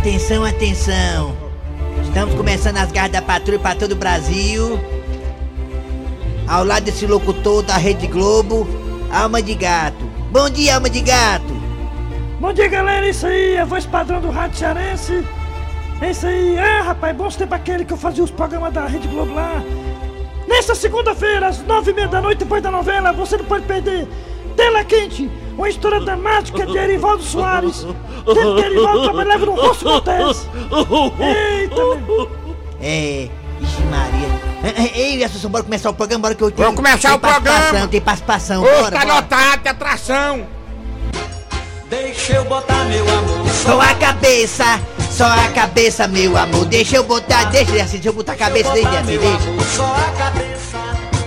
Atenção, atenção. Estamos começando as garras da patrulha para todo o Brasil. Ao lado desse locutor da Rede Globo, Alma de Gato. Bom dia, Alma de Gato. Bom dia, galera. Isso aí, a voz padrão do Rádio Cearense. É isso aí. É, rapaz, bons tempos aquele que eu fazia os programas da Rede Globo lá. Nesta segunda-feira, às nove e meia da noite, depois da novela, você não pode perder Tela Quente, uma história dramática de Erivaldo Soares. Tempo que Erivaldo trabalhava no Rosso Cortez. Eita, meu. É. Ixi, Maria. Ei, Assunção, bora começar o programa, bora que eu tenho. Vamos começar tem o programa. participação, Tem participação, Ô, bora, tá bora. lotado de atração. Deixa eu botar meu amor Só a cabeça, só a cabeça, meu amor. Deixa eu botar, deixa assim, deixa eu botar a cabeça dele assim, deixa. Só a cabeça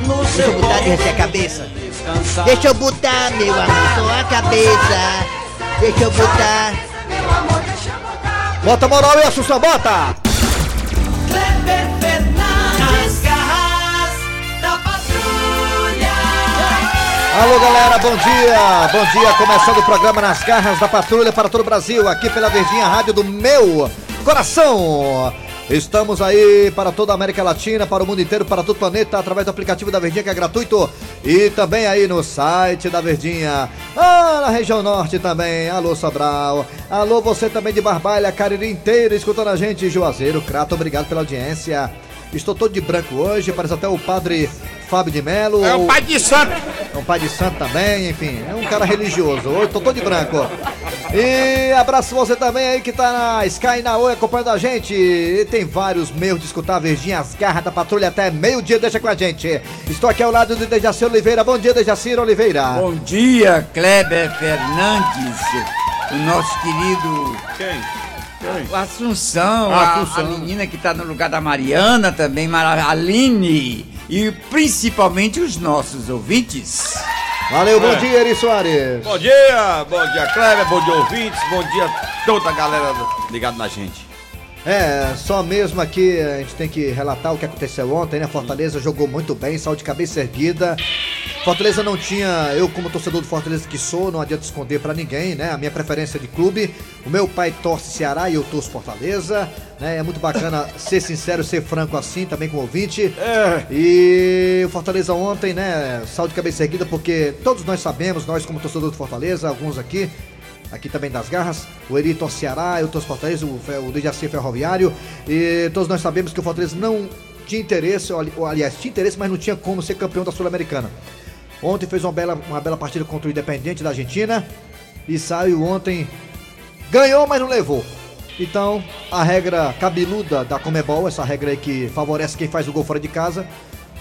no Deixa seu eu botar colo descer a cabeça. Descansar. Deixa eu botar, meu amor, só a cabeça. Deixa eu botar. Bota moral aí, Assunção, bota! Kleber Fernandes, garras da patrulha. Alô, galera, bom dia! Bom dia, começando o programa Nas Garras da Patrulha para todo o Brasil, aqui pela Verdinha Rádio do meu coração. Estamos aí para toda a América Latina, para o mundo inteiro, para todo o planeta, através do aplicativo da Verdinha, que é gratuito, e também aí no site da Verdinha. Ah, na região norte também. Alô, Sobral. Alô, você também de Barbalha, Cariri inteiro, escutando a gente, Juazeiro, Crato, obrigado pela audiência. Estou todo de branco hoje, parece até o padre Fábio de Melo. É ou- pai de santo. é um pai de santo também, enfim, é um cara religioso. Hoje tô todo de branco. E abraço você também aí que tá na Sky na Oi acompanhando a gente. E tem vários meios de escutar a Verdinha, as garras da patrulha até meio-dia, deixa com a gente. Estou aqui ao lado do Dejaci Oliveira. Bom dia, Dejaci Oliveira. Bom dia, Kleber Fernandes, o nosso querido Quem? o Assunção, Ah, a- Assunção. A, menina que está no lugar da Mariana também, Mara- Aline, e principalmente os nossos ouvintes. Valeu, bom É. dia, Eri Soares. Bom dia, bom dia, Kleber, bom dia, ouvintes, bom dia toda a galera ligada na gente. É, só mesmo aqui a gente tem que relatar o que aconteceu ontem, né? Fortaleza jogou muito bem, saiu de cabeça erguida. Fortaleza não tinha, eu como torcedor do Fortaleza que sou, não adianta esconder pra ninguém, né? A minha preferência de clube. O meu pai torce Ceará e eu torço Fortaleza, né? É muito bacana ser sincero, ser franco assim, também com o ouvinte. É. E o Fortaleza ontem, né, saiu de cabeça erguida porque todos nós sabemos, nós como torcedor do Fortaleza, alguns aqui, aqui também das garras, o Eri torce Ceará, eu torço Fortaleza, o, o é Ferroviário, e todos nós sabemos que o Fortaleza não tinha interesse, ou, aliás, tinha interesse, mas não tinha como ser campeão da Sul-Americana. Ontem fez uma bela, uma bela partida contra o Independente da Argentina e saiu ontem, ganhou, mas não levou. Então, a regra cabeluda da Comebol, essa regra aí que favorece quem faz o gol fora de casa,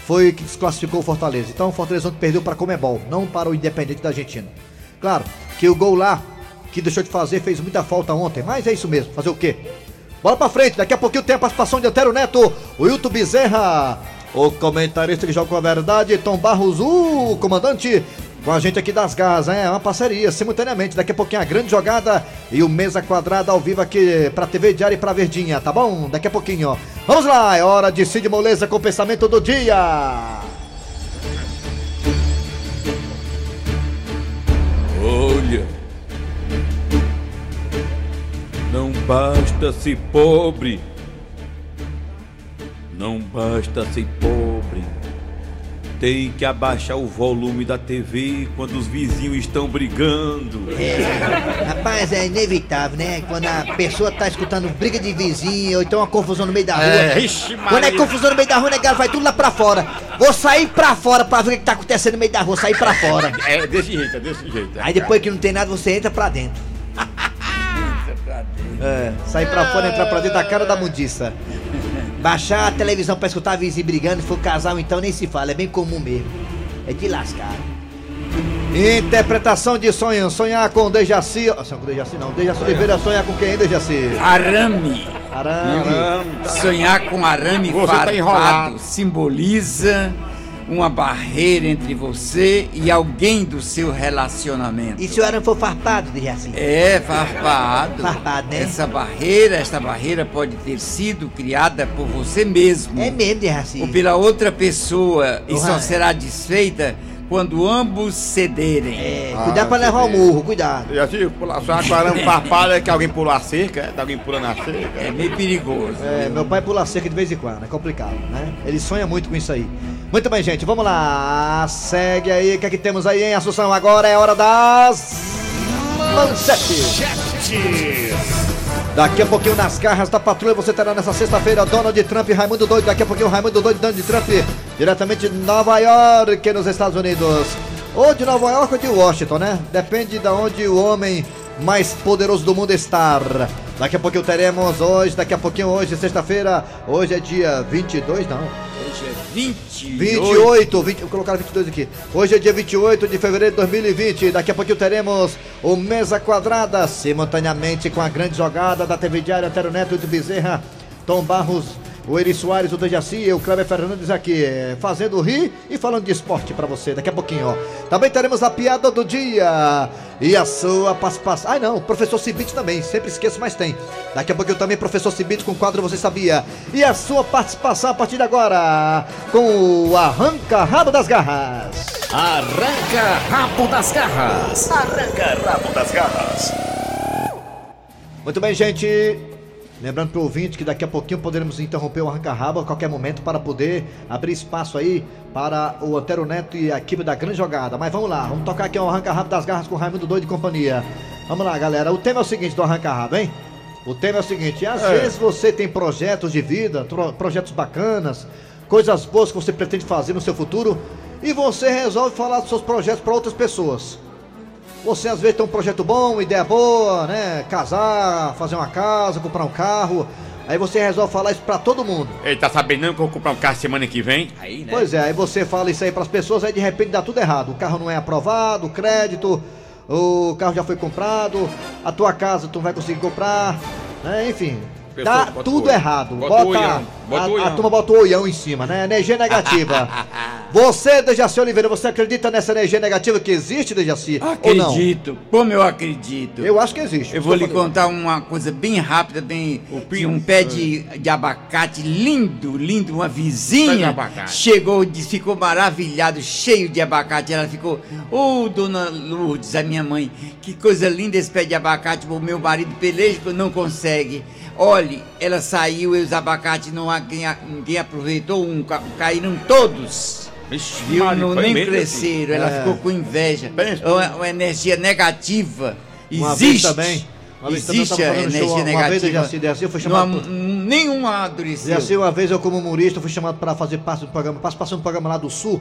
foi que desclassificou o Fortaleza. Então, o Fortaleza ontem perdeu para a Comebol, não para o Independente da Argentina. Claro que o gol lá, que deixou de fazer, fez muita falta ontem, mas é isso mesmo, fazer o quê? Bola pra frente, daqui a pouquinho tem a participação de Antero Neto, o Hilton Bezerra, o comentarista que joga com a verdade, Tom Barros, o comandante, com a gente aqui das garras, é uma parceria, simultaneamente, daqui a pouquinho a grande jogada e o Mesa Quadrada ao vivo aqui pra TV Diário e pra Verdinha, tá bom? Daqui a pouquinho, ó. Vamos lá, é hora de Cid Moleza com o pensamento do dia. Basta ser pobre, não basta ser pobre. Tem que abaixar o volume da TV quando os vizinhos estão brigando. É, rapaz, é inevitável, né? Quando a pessoa tá escutando briga de vizinho, ou então uma confusão no meio da rua. É, ixi, Quando é confusão no meio da rua, né, cara? Vai tudo lá pra fora. Vou sair pra fora pra ver o que tá acontecendo no meio da rua, sair pra fora. É desse jeito, é desse jeito. Aí depois que não tem nada, você entra pra dentro. É, sair pra fora, entrar pra dentro da cara da mundiça. Baixar a televisão pra escutar vizinho brigando, se for casal então nem se fala, é bem comum mesmo. É de lascar. Interpretação de sonho, sonhar com Dejaci. Ah, sonhar com Dejaci não, Dejaci Oliveira sonhar com quem, Dejaci? Arame. Caramba. Sonhar com arame Você tá farpado enrolado. simboliza uma barreira entre você e alguém do seu relacionamento. E se o arame for farpado, Dejaci? É, farpado. Farpado, né? Essa barreira, esta barreira pode ter sido criada por você mesmo. É mesmo, Dejaci. Ou pela outra pessoa e só será desfeita quando ambos cederem. É, Ah, cuidado pra levar o vê. murro, cuidado. E assim, pular só aquarão farpalha que alguém pula a cerca, é? Tá alguém pulando a cerca. É meio perigoso. É, meu pai pula cerca de vez em quando, é complicado, né? Ele sonha muito com isso aí. Muito bem, gente, vamos lá. Segue aí, o que é que temos aí, hein, Assunção? Agora é hora das. Manchetes. Daqui a pouquinho nas garras da patrulha você terá nessa sexta-feira Donald Trump e Raimundo Doido. Daqui a pouquinho Raimundo Doido e Donald Trump diretamente de Nova York, nos Estados Unidos. Ou de Nova York ou de Washington, né? Depende de onde o homem mais poderoso do mundo está. Daqui a pouquinho teremos hoje, daqui a pouquinho hoje, sexta-feira. Hoje é dia 22, não. Hoje é 28. 28, 20, colocaram 22 aqui. Hoje é dia 28 de fevereiro de 2020. Daqui a pouquinho teremos o Mesa Quadrada, simultaneamente com a grande jogada da TV Diário Antero Neto de Bezerra, Tom Barros, o Eri Soares, o Dejaci e o Cleber Fernandes aqui, eh, fazendo rir e falando de esporte pra você. Daqui a pouquinho, ó. Também teremos a piada do dia e a sua participação. Ai não, o professor Cibite também, sempre esqueço, mas tem. Daqui a pouquinho também, professor Cibite com o quadro Você Sabia. E a sua participação a partir de agora com o Arranca Rabo das Garras. Arranca rabo das garras. Arranca rabo das garras. Muito bem, gente. Lembrando para o ouvinte que daqui a pouquinho poderemos interromper o arranca-rabo a qualquer momento para poder abrir espaço aí para o Antero Neto e a equipe da grande jogada. Mas vamos lá, vamos tocar aqui o arranca-rabo das garras com o Raimundo Doido e companhia. Vamos lá, galera. O tema é o seguinte do arranca-rabo, hein? O tema é o seguinte: às É. vezes você tem projetos de vida, projetos bacanas, coisas boas que você pretende fazer no seu futuro e você resolve falar dos seus projetos para outras pessoas. Você às vezes tem um projeto bom, uma ideia boa, né? Casar, fazer uma casa, comprar um carro. Aí você resolve falar isso pra todo mundo. Ei, tá sabendo não que eu vou comprar um carro semana que vem? Aí, né? Pois é, aí você fala isso aí pras pessoas, aí de repente dá tudo errado. O carro não é aprovado, o crédito, o carro já foi comprado, a tua casa tu não vai conseguir comprar, né? Enfim. Pessoa, Dá tudo olho. errado. Bota bota a, o a turma bota o olhão em cima, né? Energia negativa. você, Dejaci Oliveira, você acredita nessa energia negativa que existe, Dejaci? Acredito. Como eu acredito. Eu acho que existe. Eu vou lhe falando. contar uma coisa bem rápida, bem. O de um pé de, de abacate lindo, lindo. Uma vizinha Pé de abacate. chegou, disse, ficou maravilhado, cheio de abacate. Ela ficou, ô dona Lourdes, a minha mãe, que coisa linda esse pé de abacate. O meu marido peleja não consegue. Olhe, ela saiu e os abacates não ninguém, ninguém aproveitou um, ca- caíram todos. Vixe, Viu? Maria, Não, nem mesmo cresceram, ela É. ficou com inveja. Uma, uma energia negativa. Uma Existe. vez também. Uma vez Existe a energia show, uma vez negativa. eu já eu fui chamado. E assim, uma vez eu como humorista fui chamado para fazer parte do programa, participação do programa lá do Sul.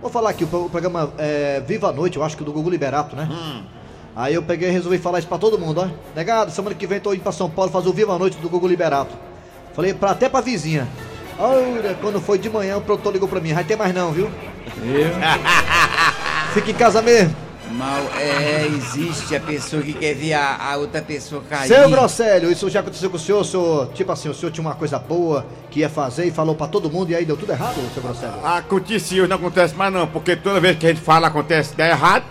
Vou falar aqui, o pro- o programa é, Viva a Noite, eu acho que do Gugu Liberato, né? Aí eu peguei e resolvi falar isso pra todo mundo, ó. Negado, semana que vem tô indo pra São Paulo fazer o Viva a Noite do Gugu Liberato. Falei pra, até pra vizinha. Olha, quando foi de manhã o produtor ligou pra mim, vai ter mais não, viu? Fica em casa mesmo. Mal, é, existe a pessoa que quer ver a, a outra pessoa cair. Seu Grosselho, isso já aconteceu com o senhor, o senhor, tipo assim, o senhor tinha uma coisa boa que ia fazer e falou pra todo mundo e aí deu tudo errado, seu Grosselho? Acontecia, hoje não acontece mais não, porque toda vez que a gente fala acontece dá errado.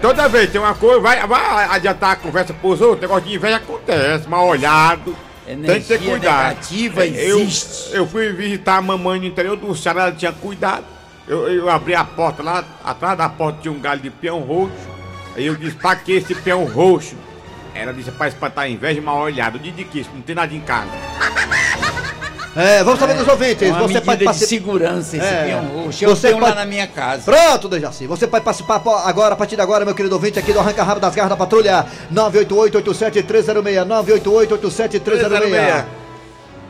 Toda vez tem uma coisa, vai, vai adiantar a conversa pros outros, negócio de inveja acontece, mal olhado. Tem que ter cuidado. negativa eu, existe. eu fui visitar a mamãe no interior do Ceará, ela tinha cuidado. Eu, eu abri a porta lá, atrás da porta tinha um galho de peão roxo. Aí eu disse, pra que esse peão roxo? Ela disse, pra espantar a inveja e mal olhado. Eu disse que isso, não tem nada em casa. É, vamos saber dos ouvintes. É uma Você pode de participar. segurança esse É. roxo. Eu Você pode- lá na minha casa. Pronto, Dejaci. Você pode participar agora, a partir de agora, meu querido ouvinte, aqui do Arranca Rabo das Garras da Patrulha. 988-87306. 988-87306.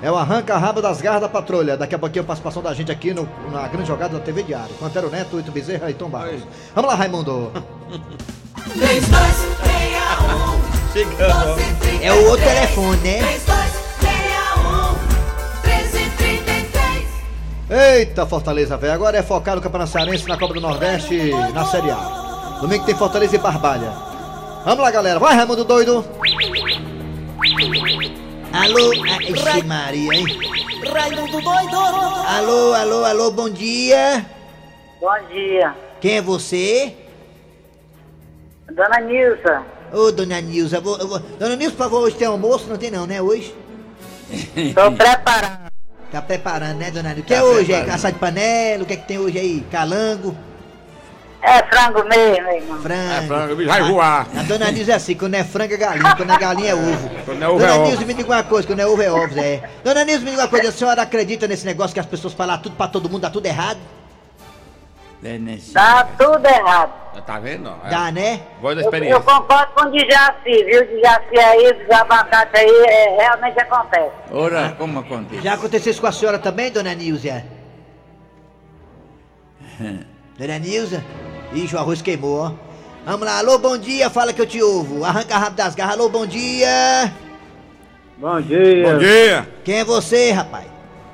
É o Arranca Rabo das Garras da Patrulha. Daqui a pouquinho a participação da gente aqui no- na grande jogada da TV Diário. Com Antero Neto, Oito Bezerra e Tom Barros. Vamos lá, Raimundo. 3261 É o outro telefone, né? 3261 Eita, Fortaleza, velho. Agora é focar no Campeonato Cearense na Copa do Nordeste na Série A. Domingo tem Fortaleza e Barbalha. Vamos lá, galera. Vai, Raimundo doido. Alô, ah, ixi Maria, hein? Raimundo doido Alô, alô, alô, bom dia. Bom dia. Quem é você? Dona Nilza. Ô, dona Nilza, vou, vou- dona Nilza, por favor, hoje tem almoço? Não tem não, né, hoje? Tô preparando. Tá preparando, né, dona Nilza? O que é hoje? É caçar de panela? O que é que tem hoje aí? Calango? É frango mesmo, irmão. Frango. É, frango, vai voar. A dona Nilza é assim, quando é frango é galinha, quando é galinha é ovo. Quando é ovo dona é ovo. Nilza, me diga uma coisa, quando é ovo é ovos, é. Dona Nilza, me diga uma coisa, a senhora acredita nesse negócio que as pessoas falam tudo pra todo mundo, dá tudo errado? É nesse- Dá tudo errado. Tá vendo? não? É. Dá, né? Voz da Eu, eu experiência. concordo com o Dijaci, viu? Dijaci aí, dos abacates aí, é, realmente acontece. Ora, como acontece? Já aconteceu isso com a senhora também, dona Nilza? dona Nilza? Ixi, o arroz queimou, ó. Vamos lá, alô, bom dia, fala que eu te ouvo. Arranca rápido das garras, alô, bom dia. Bom dia. Bom dia. Quem é você, rapaz?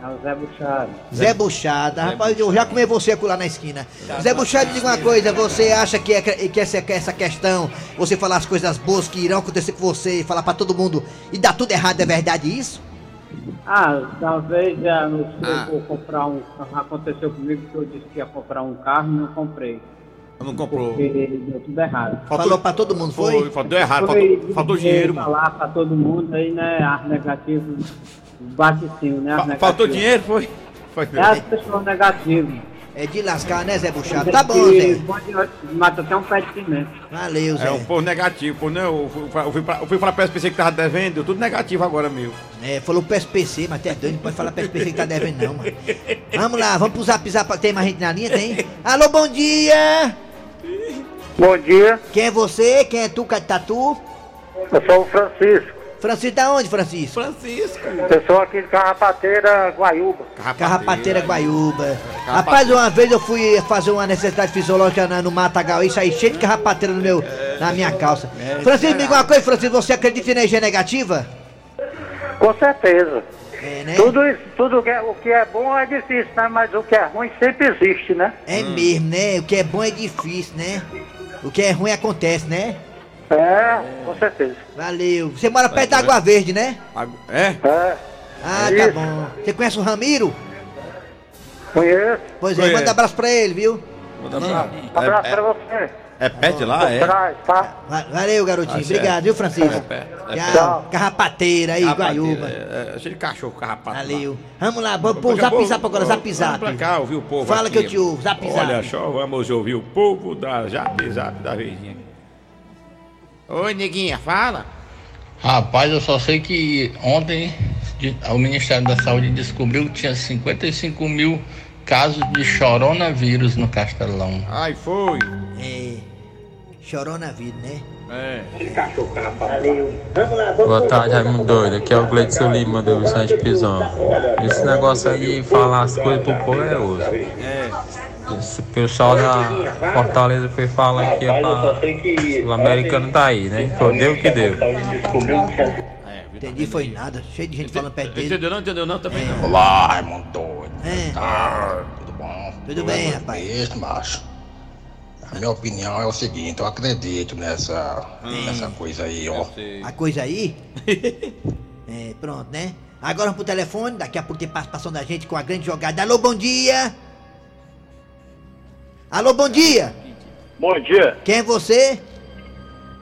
É o Zé Buchado. Zé Buchada, rapaz, eu já comi você lá na esquina. Zé Buchada, me diga uma coisa, você acha que, é, que essa, que essa questão, você falar as coisas boas que irão acontecer com você e falar pra todo mundo e dar tudo errado, é verdade isso? Ah, talvez já não sei, Ah. vou comprar um. Aconteceu comigo que eu disse que ia comprar um carro e não comprei. Não comprou. Porque deu tudo errado. Falou pra todo mundo, foi? Foi, faltou errado, Foi faltou, faltou dinheiro, mano. falar pra todo mundo aí, né? Ar negativo bate sim, né? Fa-. Faltou dinheiro, foi? Foi. É as pessoas negativas. É de lascar, né, Zé Buchada? Tá bom, Zé. Mata até um pé de cimento. Valeu, Zé. É um povo negativo, pô, não, eu fui, eu fui, pra, eu fui falar pra SPC que tava devendo, tudo negativo agora, meu. É, falou PSPC, mas até doido, não pode falar PSPC que tá devendo não, mano. Vamos lá, vamos pro zap zap, tem mais gente na linha, tem? Alô, bom dia! Bom dia, Quem é você? Quem é tu, Tatu? eu sou o Francisco. Francisco, da onde, Francisco? Francisco. Eu sou aqui de Carrapateira, Guaiúba. Carrapateira Guaiúba. Rapaz, uma vez eu fui fazer uma necessidade fisiológica na- no Matagal e saí cheio de carrapateira no meu, na minha calça. Francisco, me diga uma coisa, Francisco, você acredita em energia negativa? Com certeza. É, né? Tudo, isso, tudo que é, o que é bom é difícil, né? Mas o que é ruim sempre existe, né? É mesmo, né? O que é bom é difícil, né? O que é ruim acontece, né? É, com certeza. Valeu. Você mora perto da Água Verde, né? É? É, Ah, tá bom. Você conhece o Ramiro? conheço. Pois é, manda abraço pra ele, viu? Abraço É, pra você. é, é pet lá, é? Tá? Va- Valeu, garotinho. Ah. Obrigado, viu, Francisco? É perto, é Tchau. perto. Carrapateira aí, Carrapateira, Guaiúba. É, é, cheio de cachorro, carrapato. Valeu. Vamos lá, vamos pro Vamos zap zap agora, zap Vamos zap. pra cá, ouvir o povo Fala aqui. que eu te ouvo, zap zap. Olha só, vamos ouvir o povo da Zap Zap da Verdinha. Oi, neguinha, fala. Rapaz, eu só sei que ontem o Ministério da Saúde descobriu que tinha 55 mil casos de coronavírus no Castelão. Ai, foi. É. Chorou na vida, né? É. Boa tarde, Raimundo Doido. Aqui é o Gleidson Lima do Vicente Pisão. Esse negócio aí de falar as coisas pro povo é osso. É. Esse pessoal da Fortaleza foi falar que pra... o americano tá aí, né? Foi deu o que deu. Entendi, foi nada. Cheio de gente falando perto dele. Entendeu não? Entendeu não? Também não. Olá, Raimundo Doido. É. Tudo bom? Tudo bem, rapaz. Isso, macho. A minha opinião é o seguinte, eu acredito nessa, nessa coisa aí, ó. A coisa aí? é, pronto, né? Agora vamos pro telefone, daqui a pouco tem participação da gente com a grande jogada. Alô, bom dia! Alô, bom dia! Bom dia, Quem é você?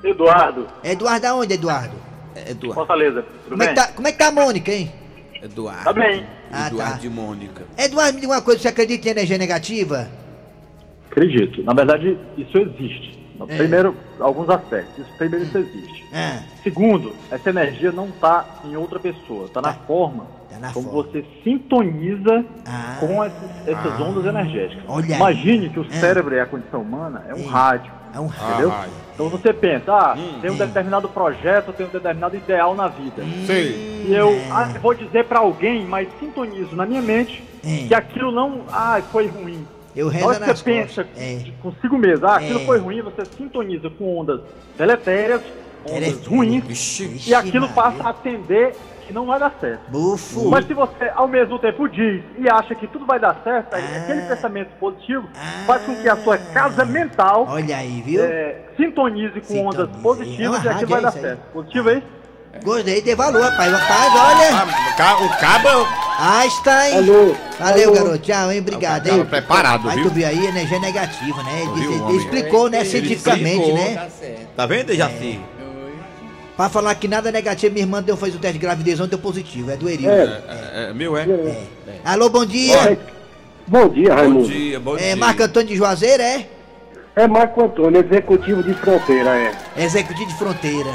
Eduardo, Eduardo aonde, Eduardo? Eduardo. Fortaleza. Tudo Como é, que tá, como é que tá a Mônica, hein? Eduardo. Tá bem. Ah, Eduardo tá. de Mônica. Eduardo, me diga uma coisa, você acredita em energia negativa? Acredito. Na verdade, isso existe. É. Primeiro, alguns aspectos. Isso, primeiro, isso existe. Ah, Segundo, essa energia não está em outra pessoa, está na forma tá na como forma. você sintoniza Ah. com essas, essas ondas energéticas. Olha aí. Imagine que o Ah. cérebro e a condição humana é um É. rádio. É um Entendeu? Ah, rádio. Então você pensa, ah, tem um Hum. determinado projeto, tem um determinado ideal na vida. Sei. E eu É. ah, vou dizer pra alguém, mas sintonizo na minha mente É. que aquilo não, ah, foi ruim. Eu hora que nas você pensa. É. consigo mesmo, ah, aquilo É. foi ruim, você sintoniza com ondas deletérias, ondas ruins, Vixe, e aquilo Maria. passa a atender que não vai dar certo. Bufo. Mas se você, ao mesmo tempo, diz e acha que tudo vai dar certo, aí Ah. aquele pensamento positivo faz com que a sua casa mental Olha aí, viu? é, sintonize com Sintonize. ondas positivas É e aquilo vai é dar aí. certo. Positivo é isso? Gostei, dei valor, rapaz. Rapaz, olha. Ah, o ca- o cabo. Einstein. Alô? Valeu, Alô? garoto. Tchau, hein? Obrigado, hein? preparado, Aí viu? tu viu aí, energia negativa, né? Ele, Viu, explicou, né, Ele cientificamente, explicou. né? Tá certo. Tá vendo, Dejaci? Pra falar que nada negativo, minha irmã deu, fez o teste de gravidez ontem, deu positivo. É do Eril. É, é, é, meu, é? Alô, bom dia. Bom dia, Bom Raimundo. dia, bom É dia. Marco Antônio de Juazeiro, é? É Marco Antônio, executivo de fronteira, é. Executivo de fronteira.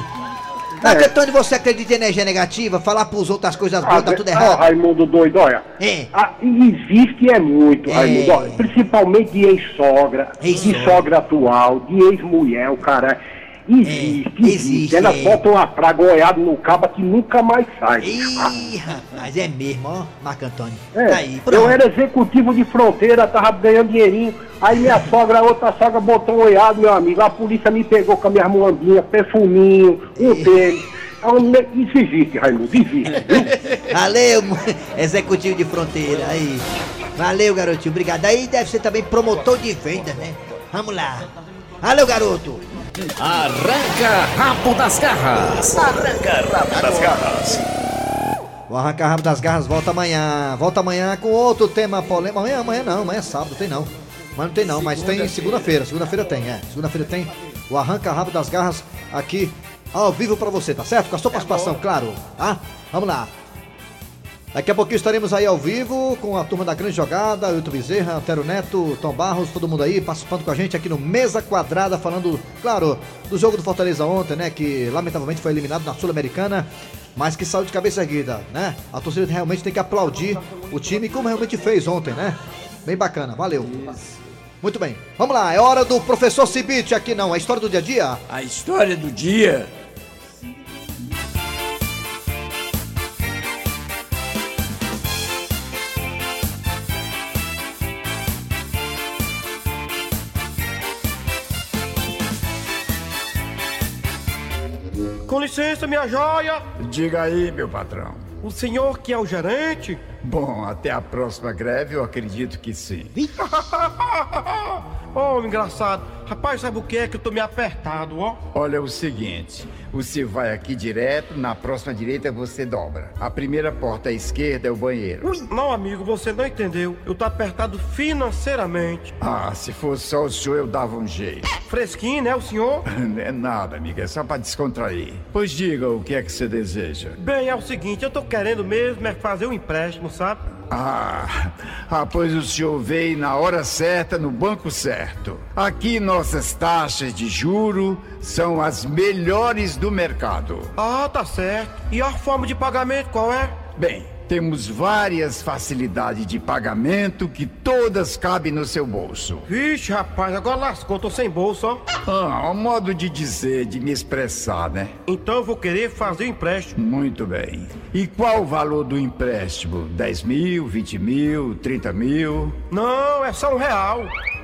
Marco Antônio, você acredita em energia negativa? Falar pros outros as coisas boas, tá tudo Ah, errado. Raimundo doido, olha. É. Ah, existe é muito, É. Raimundo. Olha, principalmente de ex-sogra, de sogra atual, de ex-mulher, o cara. Existe, existe. Elas é. botam uma praga olhada no cabo que nunca mais sai. Ih, rapaz, é mesmo, ó, Marco Antônio. É, Tá aí, eu era executivo de fronteira, tava ganhando dinheirinho. Aí minha sogra, outra sogra botou um olhado, meu amigo. A polícia me pegou com a minha moambinha, perfuminho, um tênis. É Isso existe, Raimundo, existe. Valeu, executivo de fronteira, aí. Valeu, garotinho, obrigado. Aí deve ser também promotor de venda, né? Vamos lá. Valeu, garoto. Arranca rabo das garras. Arranca rabo das garras. O Arranca Rabo das Garras volta amanhã. Volta amanhã com outro tema polêmico. Amanhã, amanhã não, amanhã é sábado, tem não. Mas não tem não, mas tem segunda-feira. Segunda-feira tem, é. Segunda-feira tem o Arranca Rabo das Garras aqui ao vivo pra você, tá certo? Com a sua participação, claro. Tá? Vamos lá. Daqui a pouquinho estaremos aí ao vivo com a turma da Grande Jogada, Wilton Bezerra, Antero Neto, Tom Barros, todo mundo aí participando com a gente aqui no Mesa Quadrada, falando, claro, do jogo do Fortaleza ontem, né? Que lamentavelmente foi eliminado na Sul-Americana, mas que saiu de cabeça erguida, né? A torcida realmente tem que aplaudir o time como realmente fez ontem, né? Bem bacana, valeu. Muito bem, vamos lá, é hora do professor Cibite aqui não, a história do dia a dia. A história do dia. Com licença, minha joia. Diga aí, meu patrão. O senhor que é o gerente? Bom, até a próxima greve eu acredito que sim. oh, engraçado. Rapaz, sabe o que é que eu tô me apertado, ó? Olha é o seguinte, você vai aqui direto, na próxima direita você dobra. A primeira porta à esquerda é o banheiro. Ui, não, amigo, você não entendeu. Eu tô apertado financeiramente. Ah, se fosse só o senhor eu dava um jeito. Fresquinho, né, o senhor? Não é nada, amiga, é só pra descontrair. Pois diga o que é que você deseja. Bem, é o seguinte, eu tô querendo mesmo é fazer um empréstimo, sabe? Ah, ah, pois o senhor veio na hora certa, no banco certo. Aqui nossas taxas de juro são as melhores do mercado. Ah, tá certo. E a forma de pagamento qual é? Bem, temos várias facilidades de pagamento que todas cabem no seu bolso. Vixe, rapaz, agora lascou, tô sem bolso, ó. Ah, um modo de dizer, de me expressar, né? Então eu vou querer fazer o empréstimo. Muito bem. E qual o valor do empréstimo? 10 mil, 20 mil, 30 mil? Não, é só um real.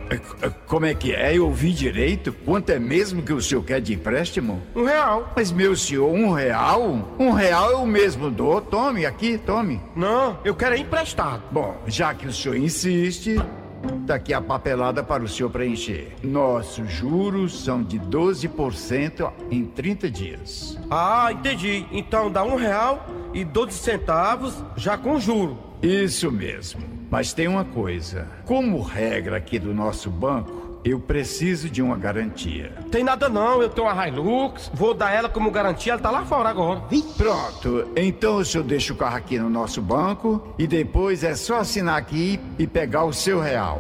É, Como é que é? Eu ouvi direito? Quanto é mesmo que o senhor quer de empréstimo? Um real. Mas, meu senhor, um real? Um real eu mesmo dou. Tome aqui, tome. Não, eu quero é emprestado. Bom, já que o senhor insiste, tá aqui a papelada para o senhor preencher. Nossos juros são de 12% em 30 dias. Ah, entendi. Então dá um real e 12 centavos já com juro. Isso mesmo. Mas tem uma coisa: como regra aqui do nosso banco, eu preciso de uma garantia. Tem nada não, eu tenho uma Hilux, vou dar ela como garantia, ela tá lá fora agora. Pronto, então o senhor deixa o carro aqui no nosso banco e depois é só assinar aqui e pegar o seu real.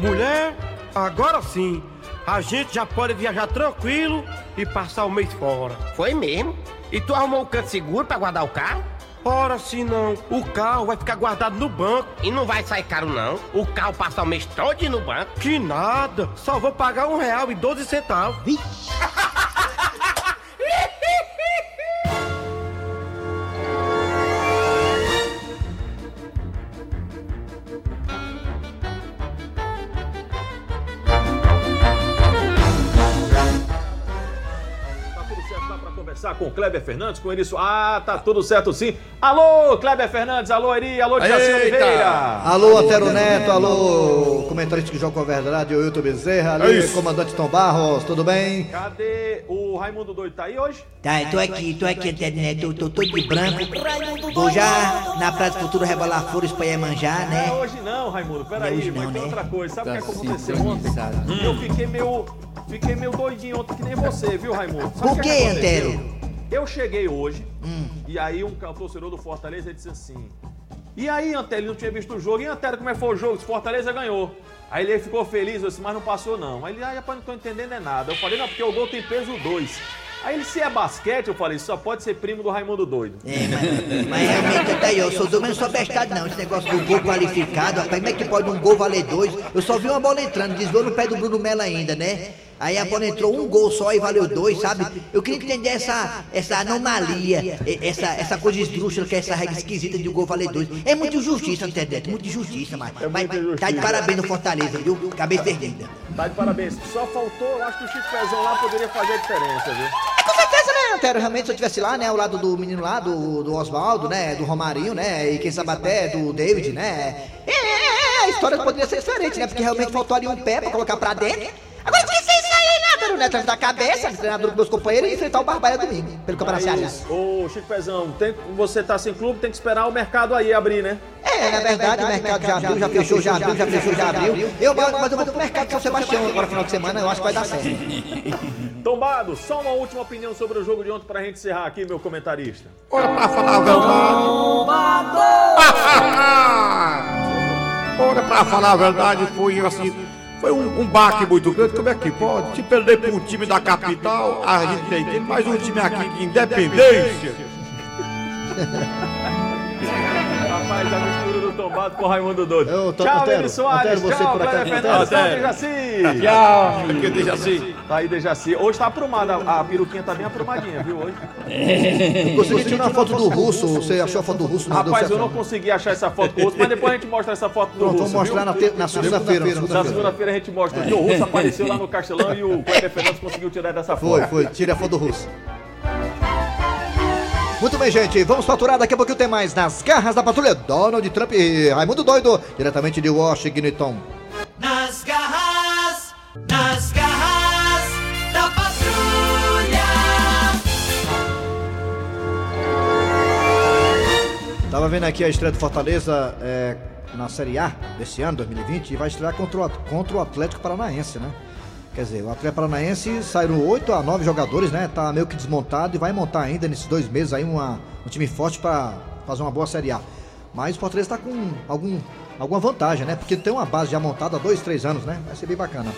Mulher, agora sim, a gente já pode viajar tranquilo e passar o mês fora. Foi mesmo? E tu arrumou um canto seguro pra guardar o carro? Ora, se não, o carro vai ficar guardado no banco. E não vai sair caro, não. O carro passa o mês todo no banco. Que nada, só vou pagar um real e 12 centavos. Tá com o Kleber Fernandes, com ele. Ah, tá tudo certo sim. Alô, Kleber Fernandes, alô, Eri, alô, Jaci! Oliveira. Alô, Antero Neto, alô, comentarista que joga com a verdade, o Wilton Bezerra, É ali, isso. comandante Tom Barros, tudo bem? Cadê o Raimundo Doido? Tá aí hoje? Tá, eu tô aqui, tô aqui, né? Tô, tô todo de branco. Vou já na Praia do Futuro rebolar flores pra Iemanjá, Não é né? hoje não, Raimundo. Não é Peraí, hoje mas não, tem né? outra coisa. Sabe o Tá que aconteceu ontem? sintonizado. Eu fiquei meio. Fiquei meio doidinho ontem, que nem você, viu, Raimundo? Sabe Por o que? Antero? Eu cheguei hoje Hum. e aí um torcedor do Fortaleza ele disse assim: E aí, ele não tinha visto o jogo. E Antero, como é que foi o jogo? Se Fortaleza ganhou. Aí ele ficou feliz, eu disse, mas não passou não. Aí ele, ah, rapaz, não tô entendendo é nada. Eu falei, não, porque o gol tem peso 2. Aí ele, se é basquete, eu falei, só pode ser primo do Raimundo Doido. É, mas, mas realmente até aí, eu sou doido, mas não sou bestado não. Esse negócio do gol qualificado, rapaz, como é que pode um gol valer dois? Eu só vi uma bola entrando, desviou no pé do Bruno Mello ainda, né? Aí a bola entrou um gol só e valeu dois, sabe? Eu queria entender essa, essa anomalia, essa, essa coisa esdrúxula, que é essa regra esquisita de um gol valer dois. É muito injustiça, entendeu? Muito injustiça, mas, mas, mas tá de parabéns no Fortaleza, viu? Cabeça erguida. Tá de parabéns. Só faltou, eu acho que o Chico Pezão lá poderia fazer a diferença, viu? Com certeza, né, Antero? Realmente, se eu estivesse lá, né, ao lado do menino lá, do, do Oswaldo, né, do Romarinho, né, e quem sabe até do David, né, é, é, é, a história poderia ser diferente, né, porque realmente faltou ali um pé pra colocar pra dentro. Agora, tinha que ser isso aí, né? Né, da cabeça, treinador dos meus companheiros e enfrentar o Barbaia domingo, pelo Campeonato Cearense. Ô Chico Pezão, tem, você tá sem clube, tem que esperar o mercado aí abrir, né? É, na verdade, o mercado já abriu, já fechou, já abriu, já fechou, já abriu. Eu, mas mas eu vou pro mercado de São Sebastião agora, final de semana, eu acho que vai dar certo. Tombado, só uma última opinião sobre o jogo de ontem pra gente encerrar aqui, meu comentarista. Olha, pra falar a verdade. Olha, pra falar a verdade, foi assim. Foi um, um baque muito grande. Como é que pode? Se perder para um time da capital, a gente tem tem mais um time aqui de independência. Rapaz, a mistura do Tombado com o Raimundo Doido. Eu tô- tchau, Antero, Vini Soares. Antero, tchau, Cléber. Fernandes. Tchau, Antero. Dejaci. Tchau. Aqui, Dejaci. Tá aí, Dejaci. Hoje tá aprumada. A, a peruquinha tá bem aprumadinha, viu, hoje? Consegui tirar uma foto do russo, você achou a foto do russo? Rapaz, eu não consegui achar essa foto do Russo, mas depois a gente mostra essa foto do Russo, vamos mostrar na, segunda-feira. na Na segunda-feira. a gente mostra o Russo apareceu lá no Castelão e o Cléber Fernandes conseguiu tirar dessa foto. Foi, foi, tira a foto do russo. Muito bem, gente, vamos faturar daqui a pouquinho tem mais nas garras da patrulha Donald Trump e Raimundo Doido, diretamente de Washington. Nas garras, nas garras da patrulha. Tava vendo aqui a estreia do Fortaleza é, na Série A desse ano, 2020, e vai estrear contra o, contra o Atlético Paranaense, né? Quer dizer, o Atlético Paranaense saíram 8 a 9 jogadores, né? Tá meio que desmontado e vai montar ainda nesses dois meses aí uma, um time forte para fazer uma boa Série A. Mas o Fortaleza tá com algum, alguma vantagem, né? Porque tem uma base já montada há dois, três anos, né? Vai ser bem bacana.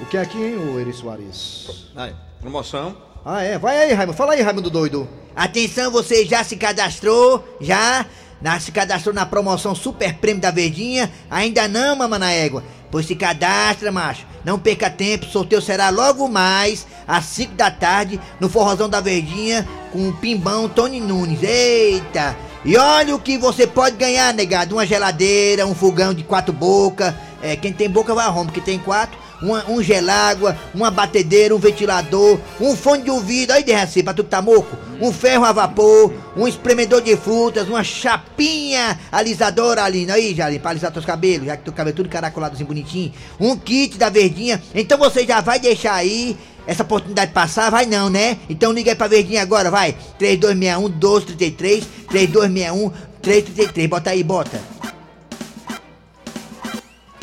O que é aqui, hein, o Eri Soares? Aí, promoção. Ah, é? Vai aí, Raimundo. Fala aí, Raimundo Doido. Atenção, você já se cadastrou? Já? Na, se cadastrou na promoção Super Prêmio da Verdinha? Ainda não, mama na égua? Pois se cadastra, macho. Não perca tempo, o sorteio será logo mais, às 5 da tarde, no Forrozão da Verdinha, com o Pimbão Tony Nunes. Eita! E olha o que você pode ganhar, negado. Uma geladeira, um fogão de quatro bocas. É, quem tem boca vai arromba, que tem quatro. Uma, um gelágua, uma batedeira, um ventilador, um fone de ouvido, aí derraci, pra tu que tá moco, um ferro a vapor, um espremedor de frutas, uma chapinha alisadora, Aline, aí, Jaline, pra alisar teus cabelos, já que teu cabelo é tudo caracoladozinho bonitinho, um kit da verdinha, então você já vai deixar aí essa oportunidade passar, vai não, né? Então liga aí pra verdinha agora, vai, 3261 1233, 3261 333, bota aí, bota.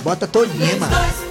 Bota todinha, mano.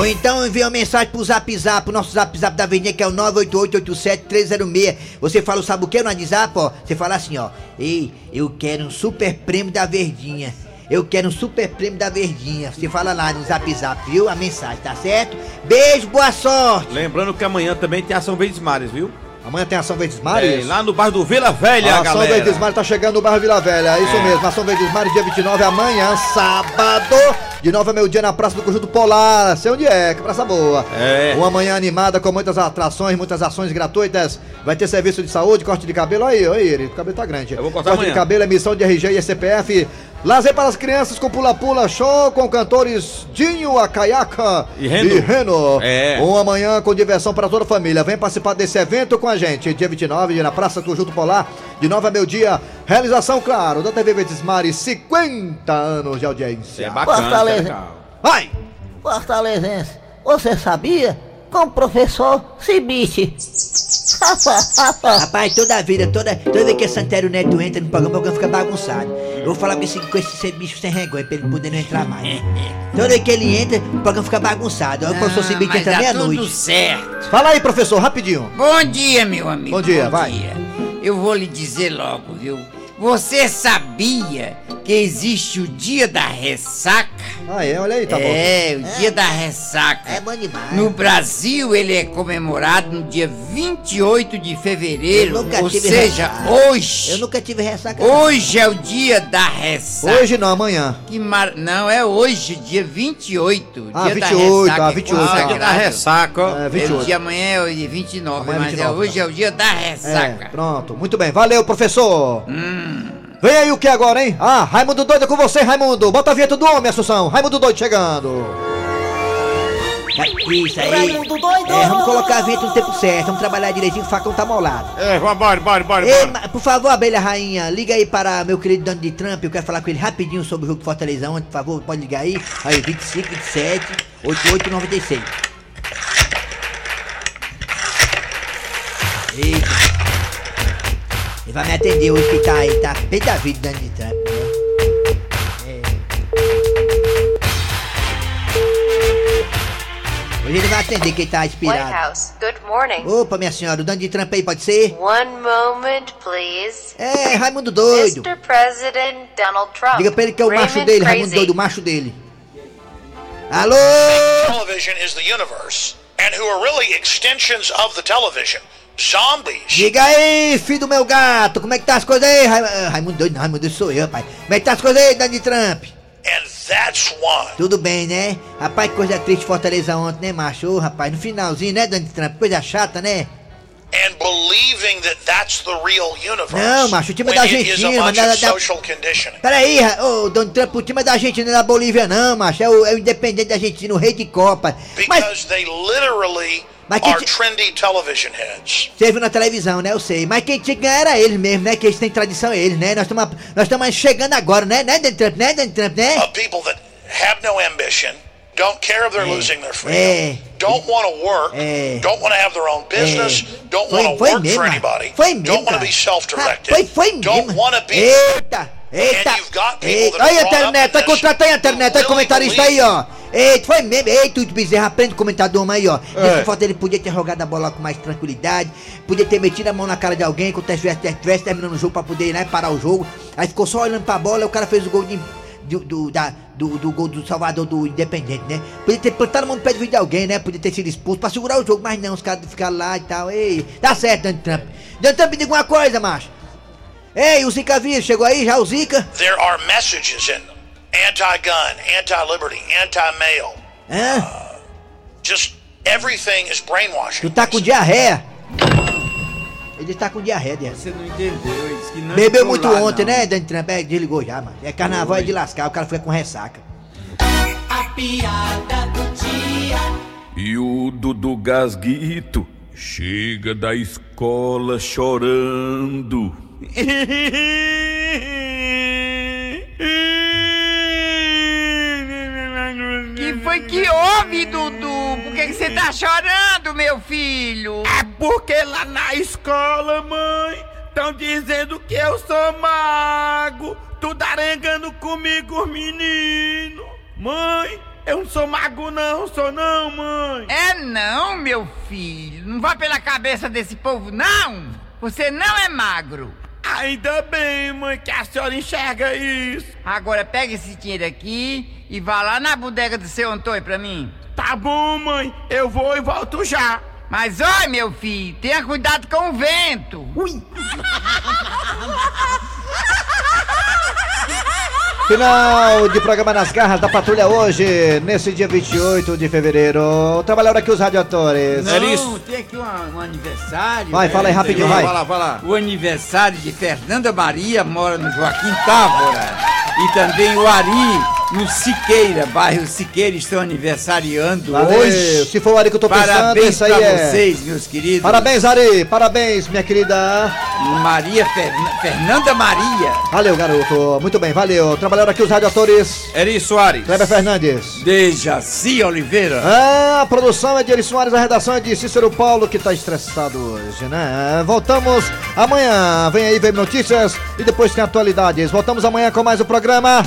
Ou então envia uma mensagem pro Zap Zap, o nosso Zap Zap da Verdinha, que é o 98887-306. Você fala, sabe o que no WhatsApp, ó? Você fala assim, ó. Ei, eu quero um super prêmio da Verdinha. Eu quero um super prêmio da Verdinha. Você fala lá no Zap Zap, viu? A mensagem, tá certo? Beijo, boa sorte! Lembrando que amanhã também tem ação Verdes Mares, viu? Amanhã tem ação Verdes Mares? É, lá no bairro do Vila Velha, a Ação galera. Verdes Mares tá chegando no bairro Vila Velha, é isso É. mesmo. Ação Verdes Mares, dia 29, amanhã, sábado, de 9 a meio-dia na Praça do Conjunto Polar. Sei onde é, que praça boa. É. Uma manhã animada com muitas atrações, muitas ações gratuitas. Vai ter serviço de saúde, corte de cabelo. Aí, aí, ele, o cabelo tá grande. Eu vou cortar corte de amanhã. cabelo, emissão de RG e CPF. Lazer para as crianças com pula-pula, show com cantores Dinho, a Caiaca E Reno. Reno. É. Uma manhã com diversão para toda a família. Vem participar desse evento com a gente. Dia 29, na Praça Conjunto Polar, de 9 a meio-dia. Realização, claro, da TV Verdes Mares, 50 anos de audiência. É bacana, Vai! Fortalezense, você sabia com o professor Cibite. Rapaz, toda a vida, toda, toda vez que esse Santério Neto entra no programa, o programa fica bagunçado. Eu vou falar com esse, com esse bicho sem vergonha pra ele poder não entrar mais. Toda vez que ele entra, o programa fica bagunçado. Aí o professor Cibite entra dá meia-noite. tudo certo. Fala aí, professor, rapidinho. Bom dia, meu amigo. Bom dia, vai. Eu vou lhe dizer logo, viu? Você sabia que existe o dia da ressaca? Ah, é? Olha aí, tá bom. É, o dia da ressaca. É bom demais. No Brasil, ele é comemorado no dia 28 de fevereiro, Eu nunca ou tive seja, ressaca. hoje. Eu nunca tive ressaca. Hoje é o dia da ressaca. Hoje não, amanhã. Que mar... Não, é hoje, dia 28. Ah, dia 28, da ressaca. ah, 28, é. Dia da ressaca, ó. É, 28. O dia amanhã é o dia 29, Amanhã é mas 29, é, hoje tá. é o dia da ressaca. É, pronto, muito bem. Valeu, professor. Hum. Vem aí o que agora, hein? Ah, Raimundo Doido é com você, Raimundo. Bota a vinheta do homem, Assunção. Raimundo Doido chegando. Isso aí. Raimundo doido! É, vamos colocar a vinheta no tempo certo. Vamos trabalhar direitinho, o facão tá molado. É, vambora, bora, bora, Ei, bora. ma- por favor, abelha rainha, liga aí para meu querido Donald Trump. Eu quero falar com ele rapidinho sobre o jogo de Fortaleza ontem, por favor, pode ligar aí. Aí, 25, 27, 88, 96. Eita. Ele vai me atender hoje que tá aí, tá bem da vida Donald Trump, né? É. Hoje ele vai atender que ele tá White inspirado. House, good morning. Opa, minha senhora, o Donald Trump aí pode ser? One moment, please. É, Raimundo Doido. Mr. President Donald Trump. Diga pra ele que é o macho Raymond dele, Raimundo Crazy. Doido, o macho dele. Alô? Television is the universe, and who are really extensions of the television. Zombies. Diga aí, filho do meu gato, como é que tá as coisas aí? Ra- ah, Raimundo Doido, não, Raimundo Doido sou eu, rapaz. Como é que tá as coisas aí, Donald Trump? That's one. Tudo bem, né? Rapaz, que coisa triste Fortaleza ontem, né, macho? Ô, rapaz, no finalzinho, né, Donald Trump? Coisa chata, né? And believing that that's the real universe. Não, macho, o time é da Argentina, bunch da- da-. Peraí, ra- ô, Donald Trump, o time é da Argentina, não é da Bolívia, não, macho. É o, é o independente da Argentina, o rei de Copa. Mas Because they literally Mas que are trendy television heads. você viu na televisão, né? Eu sei. Mas quem tinha que ganhar era eles mesmo, né? Que eles têm tradição, eles, né? Nós estamos nós chegando agora, né? Né, Donald Trump? Né, Donald Trump, né? Of people that have no ambition, don't care if they're losing their freedom, É. don't want to work, É. don't want to have their own business, don't Foi- want to work mesmo, for anybody, Foi mesmo, don't want to be self-directed, Foi, foi don't mesmo. want to be. Eita, eita. Eita. brought up internet, in vai this contratar aí, internet, aí, really comentarista aí, ó. Eita, foi mesmo. Eita, tu bezerra, aprende comentador, aí, ó. É. Nesse foto ele podia ter jogado a bola com mais tranquilidade, podia ter metido a mão na cara de alguém quando estivesse estivesse terminando o jogo pra poder né, parar o jogo. Aí ficou só olhando pra bola e o cara fez o gol de. Do, do, da, do, do gol do Salvador do Independente, né? Podia ter plantado a mão no pé de vídeo de alguém, né? Podia ter sido expulso pra segurar o jogo, mas não, os caras ficaram lá e tal. Ei, dá certo, Donald Trump. Donald Trump, diga uma coisa, macho. Ei, o Zika vírus, chegou aí já o Zika? There are messages in them anti-gun, anti-liberty, anti-male. Hã? Just everything is brainwashing. Tu tá com diarreia? Ele tá com diarreia, diarreia. Você não entendeu, ele disse que não Bebeu muito lá, ontem, não. né, Donald Trump? É, desligou já, mano. É carnaval é de lascar, o cara fica com ressaca. A piada do dia. E o Dudu Gasguito chega da escola chorando. Que foi que houve, Dudu? Por que que você tá chorando, meu filho? É porque lá na escola, mãe, estão dizendo que eu sou mago. Tudo arengando comigo, menino. Mãe, eu não sou mago não, sou não, mãe. É não, meu filho. Não vá pela cabeça desse povo, não. Você não é magro. Ainda bem, mãe, que a senhora enxerga isso. Agora pega esse dinheiro aqui e vá lá na bodega do seu Antônio pra mim. Tá bom, mãe. Eu vou e volto já. Mas oi, meu filho, tenha cuidado com o vento. Ui. Final de programa nas garras da patrulha hoje, nesse dia 28 de fevereiro. Trabalharam aqui os radiadores. Não, tem aqui um, um aniversário. Vai, fala aí rapidinho, vai. Vai lá, vai lá. O aniversário de Fernanda Maria mora no Joaquim Távora. E também o Ari no Siqueira, bairro Siqueira, estão aniversariando Valeu, hoje. se for o Ari que eu tô pensando, Parabéns isso aí pra é- vocês, meus queridos. Parabéns, Ari. Parabéns, minha querida. Maria Ferna- Fernanda Maria. Valeu, garoto. Muito bem, valeu. Trabalharam aqui os radioatores. Eri Soares. Kleber Fernandes. Dejaci Oliveira. É, a produção é de Eri Soares, a redação é de Cícero Paulo, que tá estressado hoje, né? Voltamos amanhã. Vem aí, vem notícias e depois tem atualidades. Voltamos amanhã com mais o programa